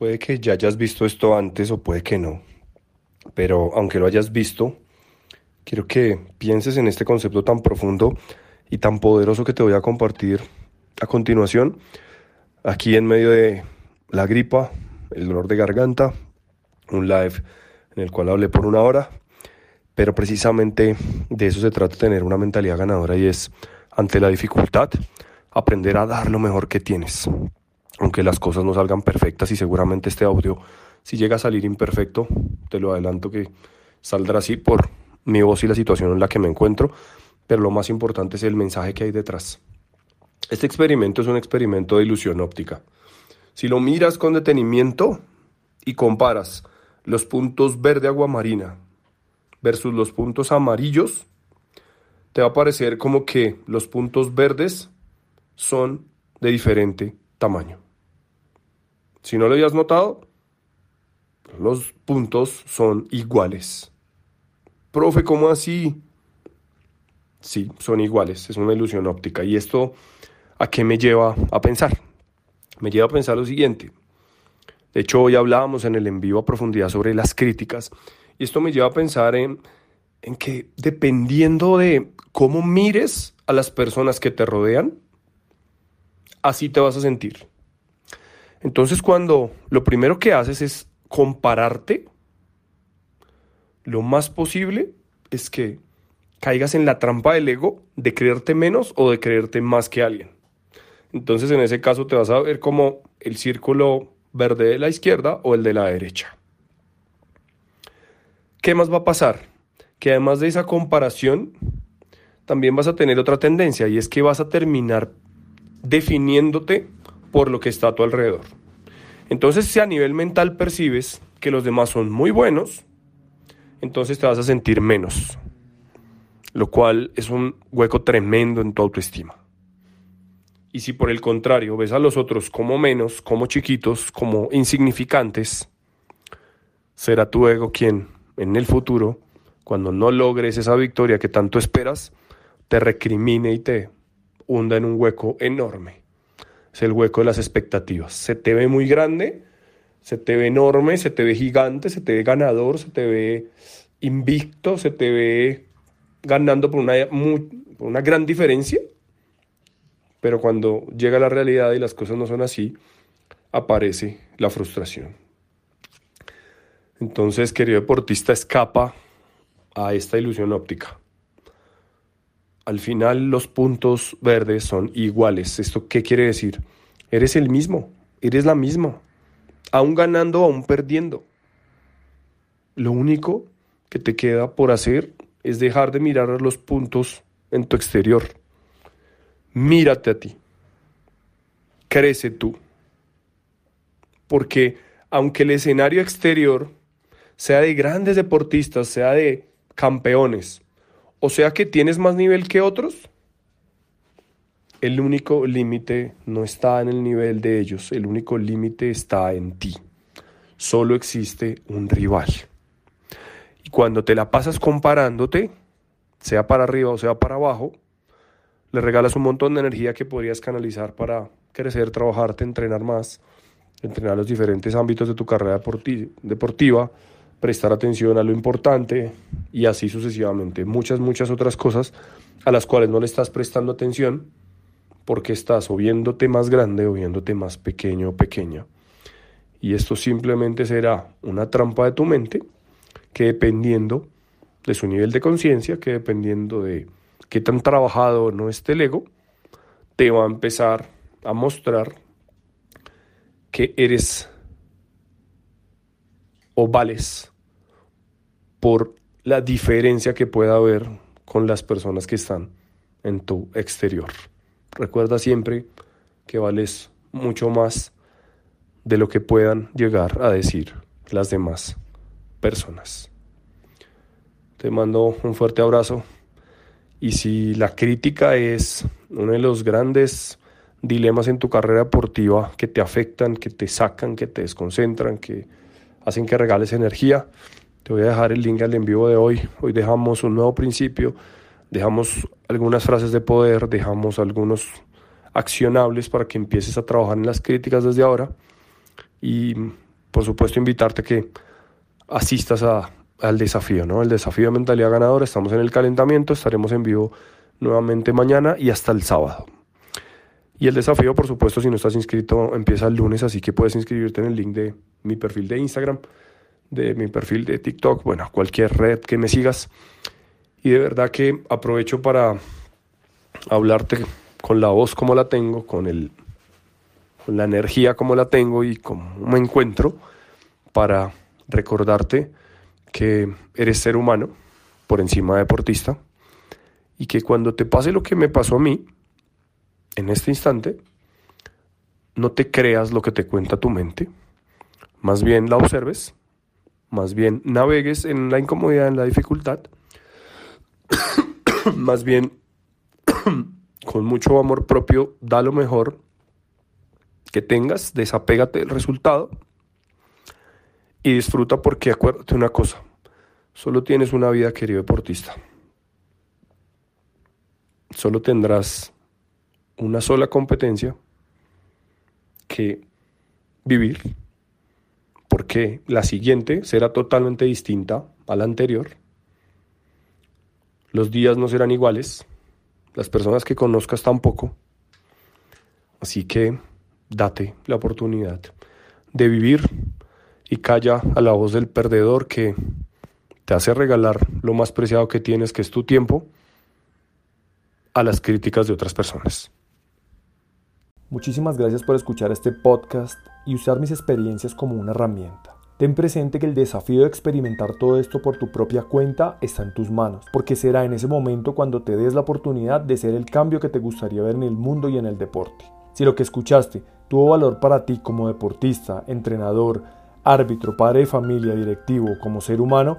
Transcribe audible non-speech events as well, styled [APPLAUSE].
Puede que ya hayas visto esto antes o puede que no, pero aunque lo hayas visto, quiero que pienses en este concepto tan profundo y tan poderoso que te voy a compartir a continuación, aquí en medio de la gripa, el dolor de garganta, un live en el cual hablé por una hora, pero precisamente de eso se trata, tener una mentalidad ganadora y es ante la dificultad, aprender a dar lo mejor que tienes aunque las cosas no salgan perfectas y seguramente este audio, si llega a salir imperfecto, te lo adelanto que saldrá así por mi voz y la situación en la que me encuentro, pero lo más importante es el mensaje que hay detrás. Este experimento es un experimento de ilusión óptica. Si lo miras con detenimiento y comparas los puntos verde aguamarina versus los puntos amarillos, te va a parecer como que los puntos verdes son de diferente tamaño. Si no lo habías notado, los puntos son iguales. Profe, ¿cómo así? Sí, son iguales, es una ilusión óptica. ¿Y esto a qué me lleva a pensar? Me lleva a pensar lo siguiente. De hecho, hoy hablábamos en el en vivo a profundidad sobre las críticas. Y esto me lleva a pensar en, en que dependiendo de cómo mires a las personas que te rodean, así te vas a sentir. Entonces cuando lo primero que haces es compararte, lo más posible es que caigas en la trampa del ego de creerte menos o de creerte más que alguien. Entonces en ese caso te vas a ver como el círculo verde de la izquierda o el de la derecha. ¿Qué más va a pasar? Que además de esa comparación, también vas a tener otra tendencia y es que vas a terminar definiéndote por lo que está a tu alrededor. Entonces, si a nivel mental percibes que los demás son muy buenos, entonces te vas a sentir menos, lo cual es un hueco tremendo en tu autoestima. Y si por el contrario ves a los otros como menos, como chiquitos, como insignificantes, será tu ego quien en el futuro, cuando no logres esa victoria que tanto esperas, te recrimine y te hunda en un hueco enorme es el hueco de las expectativas. Se te ve muy grande, se te ve enorme, se te ve gigante, se te ve ganador, se te ve invicto, se te ve ganando por una, por una gran diferencia. Pero cuando llega la realidad y las cosas no son así, aparece la frustración. Entonces, querido deportista, escapa a esta ilusión óptica al final los puntos verdes son iguales. ¿Esto qué quiere decir? Eres el mismo, eres la misma, aún ganando, aún perdiendo. Lo único que te queda por hacer es dejar de mirar los puntos en tu exterior. Mírate a ti. Crece tú. Porque aunque el escenario exterior sea de grandes deportistas, sea de campeones, o sea que tienes más nivel que otros. El único límite no está en el nivel de ellos, el único límite está en ti. Solo existe un rival. Y cuando te la pasas comparándote, sea para arriba o sea para abajo, le regalas un montón de energía que podrías canalizar para crecer, trabajarte, entrenar más, entrenar los diferentes ámbitos de tu carrera deportiva prestar atención a lo importante y así sucesivamente. Muchas, muchas otras cosas a las cuales no le estás prestando atención porque estás o viéndote más grande o viéndote más pequeño o pequeña. Y esto simplemente será una trampa de tu mente que dependiendo de su nivel de conciencia, que dependiendo de qué tan trabajado no esté el ego, te va a empezar a mostrar que eres o vales por la diferencia que pueda haber con las personas que están en tu exterior. Recuerda siempre que vales mucho más de lo que puedan llegar a decir las demás personas. Te mando un fuerte abrazo y si la crítica es uno de los grandes dilemas en tu carrera deportiva que te afectan, que te sacan, que te desconcentran, que hacen que regales energía, te voy a dejar el link al en vivo de hoy. Hoy dejamos un nuevo principio, dejamos algunas frases de poder, dejamos algunos accionables para que empieces a trabajar en las críticas desde ahora y por supuesto, invitarte a que asistas a, al desafío, ¿no? El desafío de mentalidad ganadora. Estamos en el calentamiento, estaremos en vivo nuevamente mañana y hasta el sábado. Y el desafío, por supuesto, si no estás inscrito, empieza el lunes, así que puedes inscribirte en el link de mi perfil de Instagram, de mi perfil de TikTok, bueno, cualquier red que me sigas. Y de verdad que aprovecho para hablarte con la voz como la tengo, con, el, con la energía como la tengo y cómo me encuentro, para recordarte que eres ser humano por encima de deportista y que cuando te pase lo que me pasó a mí, en este instante, no te creas lo que te cuenta tu mente, más bien la observes, más bien navegues en la incomodidad, en la dificultad, [COUGHS] más bien [COUGHS] con mucho amor propio, da lo mejor que tengas, desapégate del resultado y disfruta porque acuérdate una cosa, solo tienes una vida querido deportista. Solo tendrás una sola competencia que vivir, porque la siguiente será totalmente distinta a la anterior. Los días no serán iguales, las personas que conozcas tampoco. Así que date la oportunidad de vivir y calla a la voz del perdedor que te hace regalar lo más preciado que tienes, que es tu tiempo, a las críticas de otras personas. Muchísimas gracias por escuchar este podcast y usar mis experiencias como una herramienta. Ten presente que el desafío de experimentar todo esto por tu propia cuenta está en tus manos, porque será en ese momento cuando te des la oportunidad de ser el cambio que te gustaría ver en el mundo y en el deporte. Si lo que escuchaste tuvo valor para ti como deportista, entrenador, árbitro, padre de familia, directivo, como ser humano,